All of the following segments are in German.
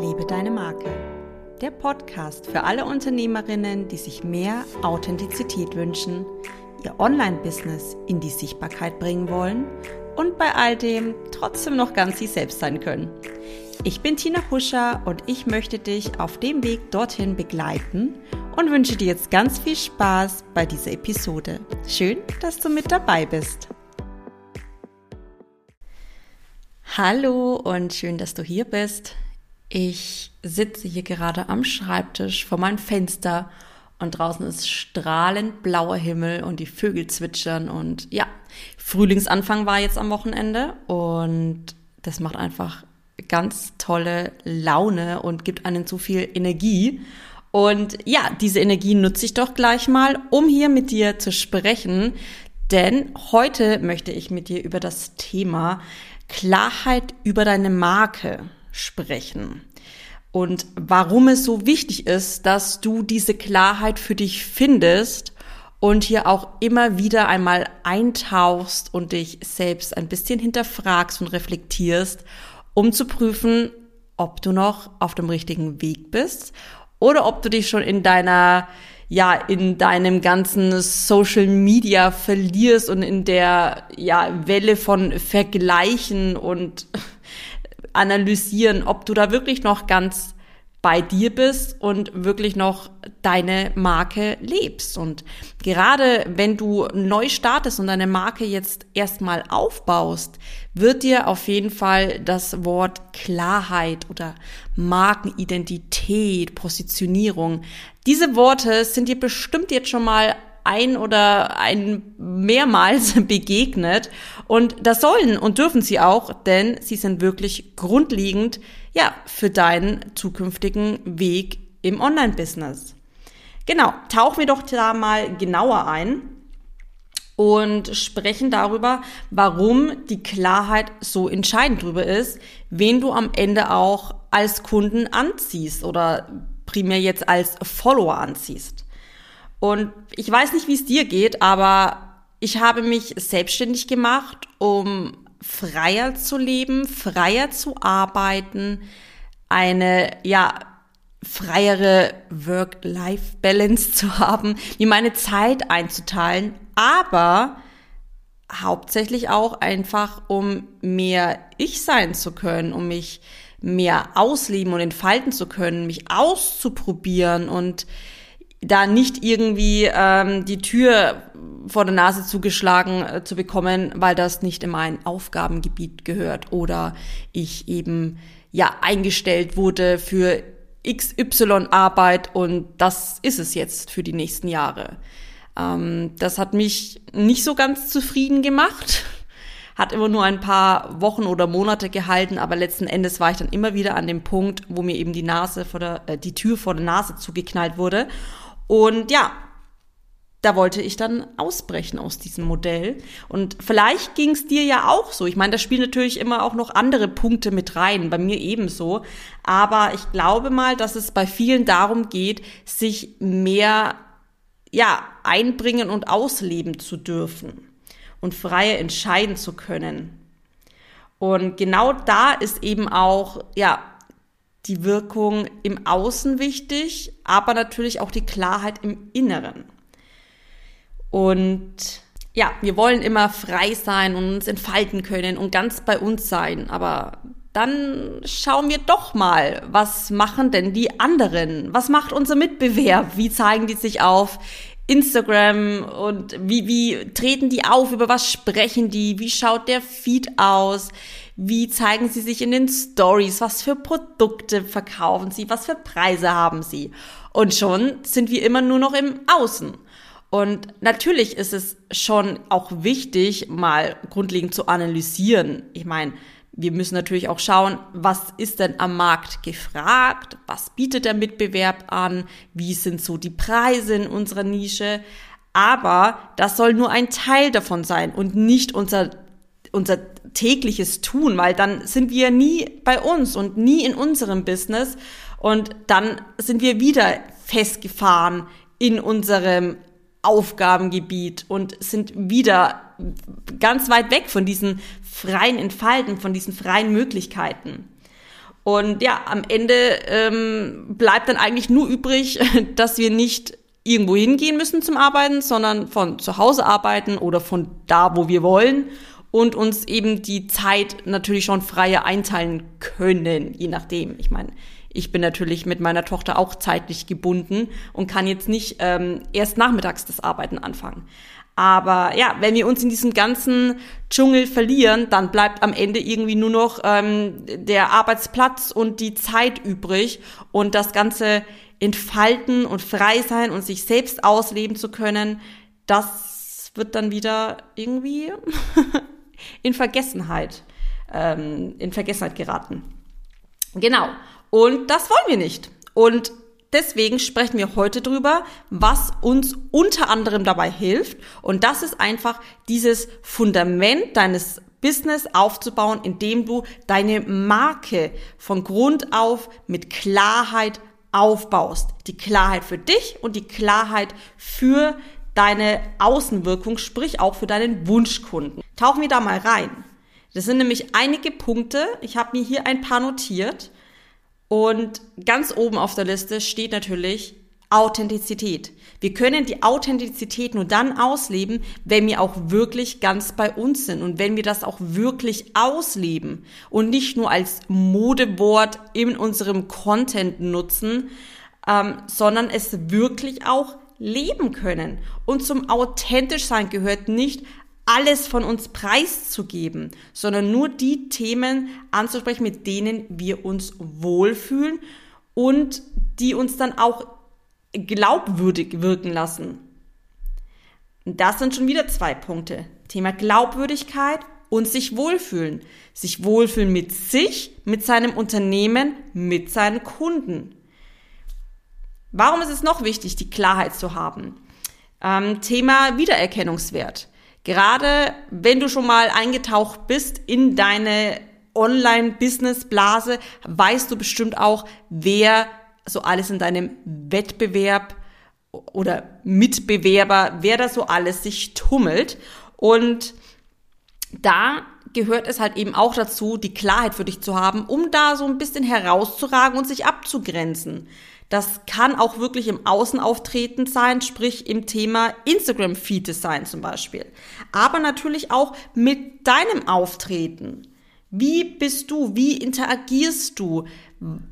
Liebe deine Marke. Der Podcast für alle Unternehmerinnen, die sich mehr Authentizität wünschen, ihr Online-Business in die Sichtbarkeit bringen wollen und bei all dem trotzdem noch ganz sie selbst sein können. Ich bin Tina Huscher und ich möchte dich auf dem Weg dorthin begleiten und wünsche dir jetzt ganz viel Spaß bei dieser Episode. Schön, dass du mit dabei bist. Hallo und schön, dass du hier bist. Ich sitze hier gerade am Schreibtisch vor meinem Fenster und draußen ist strahlend blauer Himmel und die Vögel zwitschern und ja, Frühlingsanfang war jetzt am Wochenende und das macht einfach ganz tolle Laune und gibt einen so viel Energie. Und ja, diese Energie nutze ich doch gleich mal, um hier mit dir zu sprechen, denn heute möchte ich mit dir über das Thema Klarheit über deine Marke sprechen. Und warum es so wichtig ist, dass du diese Klarheit für dich findest und hier auch immer wieder einmal eintauchst und dich selbst ein bisschen hinterfragst und reflektierst, um zu prüfen, ob du noch auf dem richtigen Weg bist oder ob du dich schon in deiner ja in deinem ganzen Social Media verlierst und in der ja Welle von Vergleichen und analysieren, ob du da wirklich noch ganz bei dir bist und wirklich noch deine Marke lebst. Und gerade wenn du neu startest und deine Marke jetzt erstmal aufbaust, wird dir auf jeden Fall das Wort Klarheit oder Markenidentität, Positionierung, diese Worte sind dir bestimmt jetzt schon mal ein oder ein mehrmals begegnet. Und das sollen und dürfen sie auch, denn sie sind wirklich grundlegend, ja, für deinen zukünftigen Weg im Online-Business. Genau, tauchen wir doch da mal genauer ein und sprechen darüber, warum die Klarheit so entscheidend darüber ist, wen du am Ende auch als Kunden anziehst oder primär jetzt als Follower anziehst. Und ich weiß nicht, wie es dir geht, aber ich habe mich selbstständig gemacht, um freier zu leben, freier zu arbeiten, eine, ja, freiere Work-Life-Balance zu haben, mir meine Zeit einzuteilen, aber hauptsächlich auch einfach, um mehr ich sein zu können, um mich mehr ausleben und entfalten zu können, mich auszuprobieren und da nicht irgendwie ähm, die Tür vor der Nase zugeschlagen äh, zu bekommen, weil das nicht in mein Aufgabengebiet gehört oder ich eben ja eingestellt wurde für XY Arbeit und das ist es jetzt für die nächsten Jahre. Ähm, das hat mich nicht so ganz zufrieden gemacht, hat immer nur ein paar Wochen oder Monate gehalten, aber letzten Endes war ich dann immer wieder an dem Punkt, wo mir eben die Nase vor der, äh, die Tür vor der Nase zugeknallt wurde und ja, da wollte ich dann ausbrechen aus diesem Modell. Und vielleicht ging es dir ja auch so. Ich meine, da spielen natürlich immer auch noch andere Punkte mit rein, bei mir ebenso. Aber ich glaube mal, dass es bei vielen darum geht, sich mehr ja, einbringen und ausleben zu dürfen und freier entscheiden zu können. Und genau da ist eben auch, ja, die Wirkung im Außen wichtig, aber natürlich auch die Klarheit im Inneren. Und ja, wir wollen immer frei sein und uns entfalten können und ganz bei uns sein, aber dann schauen wir doch mal, was machen denn die anderen? Was macht unser Mitbewerb? Wie zeigen die sich auf Instagram und wie, wie treten die auf? Über was sprechen die? Wie schaut der Feed aus? Wie zeigen sie sich in den Stories? Was für Produkte verkaufen sie? Was für Preise haben sie? Und schon sind wir immer nur noch im Außen. Und natürlich ist es schon auch wichtig, mal grundlegend zu analysieren. Ich meine, wir müssen natürlich auch schauen, was ist denn am Markt gefragt? Was bietet der Mitbewerb an? Wie sind so die Preise in unserer Nische? Aber das soll nur ein Teil davon sein und nicht unser, unser tägliches Tun, weil dann sind wir nie bei uns und nie in unserem Business und dann sind wir wieder festgefahren in unserem Aufgabengebiet und sind wieder ganz weit weg von diesen freien Entfalten, von diesen freien Möglichkeiten. Und ja, am Ende ähm, bleibt dann eigentlich nur übrig, dass wir nicht irgendwo hingehen müssen zum Arbeiten, sondern von zu Hause arbeiten oder von da, wo wir wollen und uns eben die Zeit natürlich schon freier einteilen können, je nachdem. Ich meine, ich bin natürlich mit meiner Tochter auch zeitlich gebunden und kann jetzt nicht ähm, erst nachmittags das Arbeiten anfangen. Aber ja, wenn wir uns in diesem ganzen Dschungel verlieren, dann bleibt am Ende irgendwie nur noch ähm, der Arbeitsplatz und die Zeit übrig und das ganze entfalten und frei sein und sich selbst ausleben zu können, das wird dann wieder irgendwie in Vergessenheit, ähm, in Vergessenheit geraten. Genau. Und das wollen wir nicht. Und deswegen sprechen wir heute drüber, was uns unter anderem dabei hilft. Und das ist einfach dieses Fundament deines Business aufzubauen, indem du deine Marke von Grund auf mit Klarheit aufbaust. Die Klarheit für dich und die Klarheit für deine Außenwirkung, sprich auch für deinen Wunschkunden. Tauchen wir da mal rein. Das sind nämlich einige Punkte. Ich habe mir hier ein paar notiert. Und ganz oben auf der Liste steht natürlich Authentizität. Wir können die Authentizität nur dann ausleben, wenn wir auch wirklich ganz bei uns sind und wenn wir das auch wirklich ausleben und nicht nur als Modewort in unserem Content nutzen, ähm, sondern es wirklich auch leben können. Und zum authentisch sein gehört nicht alles von uns preiszugeben, sondern nur die Themen anzusprechen, mit denen wir uns wohlfühlen und die uns dann auch glaubwürdig wirken lassen. Das sind schon wieder zwei Punkte. Thema Glaubwürdigkeit und sich wohlfühlen. Sich wohlfühlen mit sich, mit seinem Unternehmen, mit seinen Kunden. Warum ist es noch wichtig, die Klarheit zu haben? Ähm, Thema Wiedererkennungswert. Gerade wenn du schon mal eingetaucht bist in deine Online-Business-Blase, weißt du bestimmt auch, wer so alles in deinem Wettbewerb oder Mitbewerber, wer da so alles sich tummelt. Und da gehört es halt eben auch dazu, die Klarheit für dich zu haben, um da so ein bisschen herauszuragen und sich abzugrenzen. Das kann auch wirklich im Außenauftreten sein, sprich im Thema Instagram-Feed-Design zum Beispiel. Aber natürlich auch mit deinem Auftreten. Wie bist du? Wie interagierst du?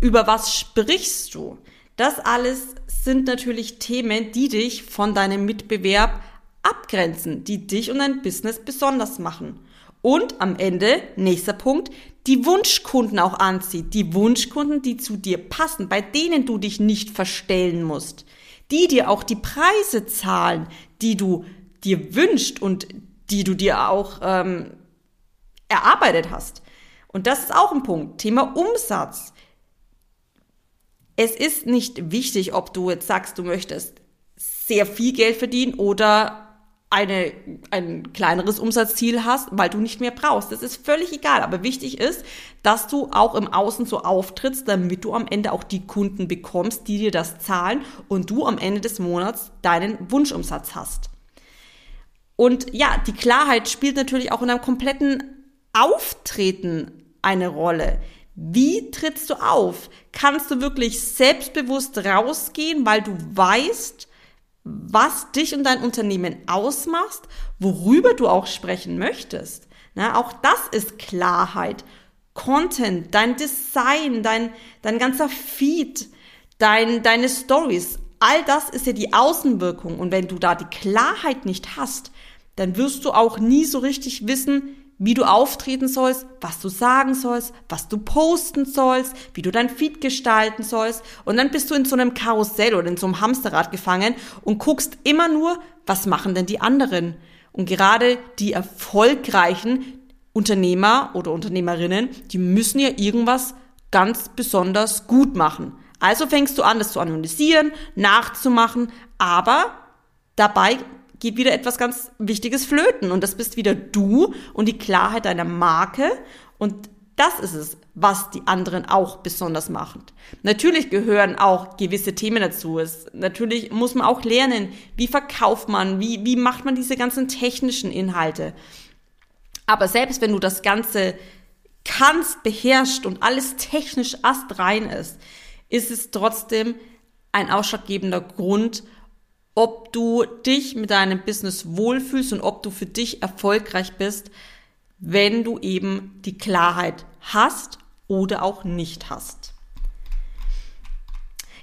Über was sprichst du? Das alles sind natürlich Themen, die dich von deinem Mitbewerb abgrenzen, die dich und dein Business besonders machen. Und am Ende, nächster Punkt, die Wunschkunden auch anzieht. Die Wunschkunden, die zu dir passen, bei denen du dich nicht verstellen musst. Die dir auch die Preise zahlen, die du dir wünscht und die du dir auch ähm, erarbeitet hast. Und das ist auch ein Punkt. Thema Umsatz. Es ist nicht wichtig, ob du jetzt sagst, du möchtest sehr viel Geld verdienen oder eine, ein kleineres Umsatzziel hast, weil du nicht mehr brauchst. Das ist völlig egal. Aber wichtig ist, dass du auch im Außen so auftrittst, damit du am Ende auch die Kunden bekommst, die dir das zahlen und du am Ende des Monats deinen Wunschumsatz hast. Und ja, die Klarheit spielt natürlich auch in einem kompletten Auftreten eine Rolle. Wie trittst du auf? Kannst du wirklich selbstbewusst rausgehen, weil du weißt, was dich und dein Unternehmen ausmachst, worüber du auch sprechen möchtest. Na, auch das ist Klarheit. Content, dein Design, dein, dein ganzer Feed, dein, deine Stories, all das ist ja die Außenwirkung. Und wenn du da die Klarheit nicht hast, dann wirst du auch nie so richtig wissen, wie du auftreten sollst, was du sagen sollst, was du posten sollst, wie du dein Feed gestalten sollst. Und dann bist du in so einem Karussell oder in so einem Hamsterrad gefangen und guckst immer nur, was machen denn die anderen? Und gerade die erfolgreichen Unternehmer oder Unternehmerinnen, die müssen ja irgendwas ganz besonders gut machen. Also fängst du an, das zu analysieren, nachzumachen, aber dabei geht wieder etwas ganz Wichtiges flöten und das bist wieder du und die Klarheit deiner Marke und Das ist es, was die anderen auch besonders machen. Natürlich gehören auch gewisse Themen dazu. Es, natürlich muss man auch lernen, wie verkauft man, wie, wie macht man diese ganzen technischen Inhalte. Aber selbst wenn du das Ganze kannst, beherrscht und alles technisch astrein ist, ist es trotzdem ein ausschlaggebender Grund, ob du dich mit deinem Business wohlfühlst und ob du für dich erfolgreich bist, wenn du eben die Klarheit hast oder auch nicht hast.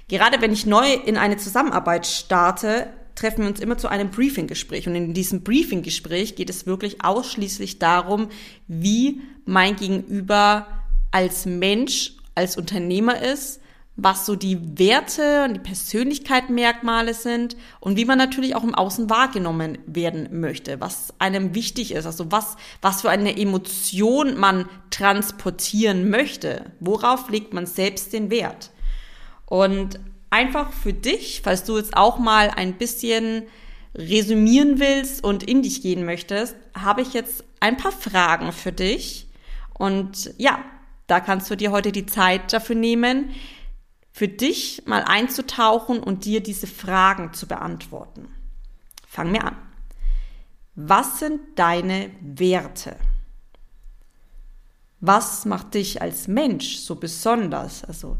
Gerade wenn ich neu in eine Zusammenarbeit starte, treffen wir uns immer zu einem Briefinggespräch. Und in diesem Briefinggespräch geht es wirklich ausschließlich darum, wie mein Gegenüber als Mensch, als Unternehmer ist, was so die Werte und die Persönlichkeitsmerkmale sind und wie man natürlich auch im Außen wahrgenommen werden möchte, was einem wichtig ist, also was, was für eine Emotion man transportieren möchte, worauf legt man selbst den Wert. Und einfach für dich, falls du jetzt auch mal ein bisschen resümieren willst und in dich gehen möchtest, habe ich jetzt ein paar Fragen für dich. Und ja, da kannst du dir heute die Zeit dafür nehmen, für dich mal einzutauchen und dir diese Fragen zu beantworten. Fang mir an. Was sind deine Werte? Was macht dich als Mensch so besonders? Also,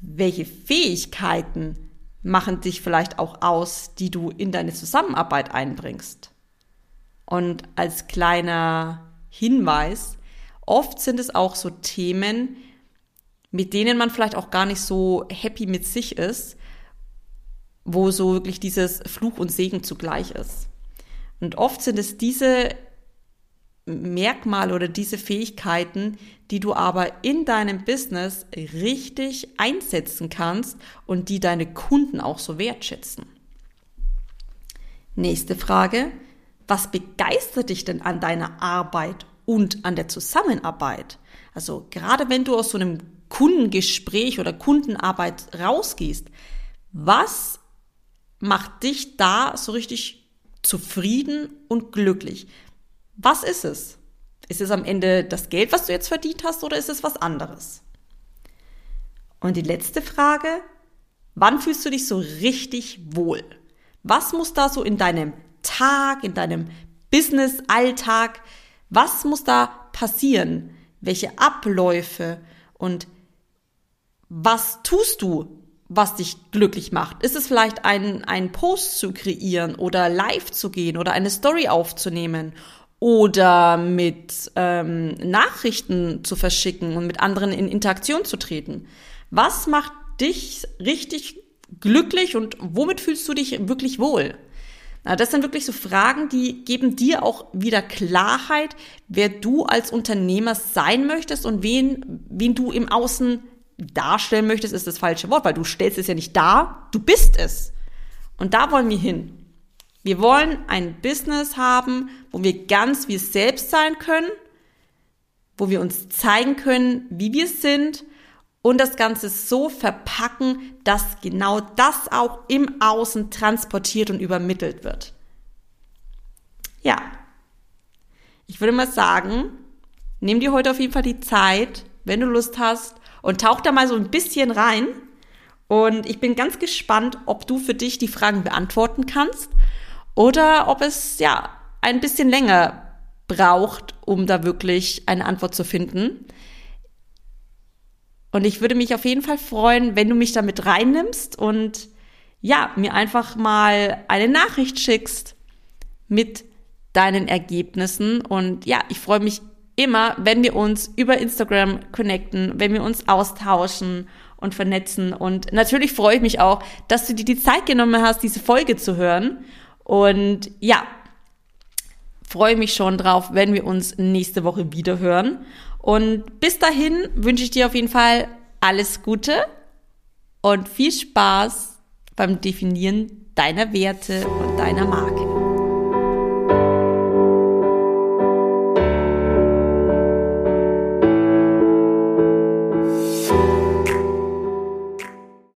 welche Fähigkeiten machen dich vielleicht auch aus, die du in deine Zusammenarbeit einbringst? Und als kleiner Hinweis, oft sind es auch so Themen, mit denen man vielleicht auch gar nicht so happy mit sich ist, wo so wirklich dieses Fluch und Segen zugleich ist. Und oft sind es diese Merkmale oder diese Fähigkeiten, die du aber in deinem Business richtig einsetzen kannst und die deine Kunden auch so wertschätzen. Nächste Frage. Was begeistert dich denn an deiner Arbeit und an der Zusammenarbeit? Also gerade wenn du aus so einem Kundengespräch oder Kundenarbeit rausgehst, was macht dich da so richtig zufrieden und glücklich? Was ist es? Ist es am Ende das Geld, was du jetzt verdient hast, oder ist es was anderes? Und die letzte Frage, wann fühlst du dich so richtig wohl? Was muss da so in deinem Tag, in deinem Business-Alltag, was muss da passieren? Welche Abläufe und was tust du, was dich glücklich macht? Ist es vielleicht ein, ein Post zu kreieren oder live zu gehen oder eine Story aufzunehmen oder mit ähm, Nachrichten zu verschicken und mit anderen in Interaktion zu treten? Was macht dich richtig glücklich und womit fühlst du dich wirklich wohl? Das sind wirklich so Fragen, die geben dir auch wieder Klarheit, wer du als Unternehmer sein möchtest und wen, wen du im Außen darstellen möchtest, ist das falsche Wort, weil du stellst es ja nicht dar, du bist es. Und da wollen wir hin. Wir wollen ein Business haben, wo wir ganz wir selbst sein können, wo wir uns zeigen können, wie wir sind und das Ganze so verpacken, dass genau das auch im Außen transportiert und übermittelt wird. Ja, ich würde mal sagen, nimm dir heute auf jeden Fall die Zeit, wenn du Lust hast, und tauch da mal so ein bisschen rein. Und ich bin ganz gespannt, ob du für dich die Fragen beantworten kannst oder ob es ja ein bisschen länger braucht, um da wirklich eine Antwort zu finden. Und ich würde mich auf jeden Fall freuen, wenn du mich da mit reinnimmst und ja, mir einfach mal eine Nachricht schickst mit deinen Ergebnissen. Und ja, ich freue mich immer, wenn wir uns über Instagram connecten, wenn wir uns austauschen und vernetzen. Und natürlich freue ich mich auch, dass du dir die Zeit genommen hast, diese Folge zu hören. Und ja, freue mich schon drauf, wenn wir uns nächste Woche wieder hören. Und bis dahin wünsche ich dir auf jeden Fall alles Gute und viel Spaß beim Definieren deiner Werte und deiner Marke.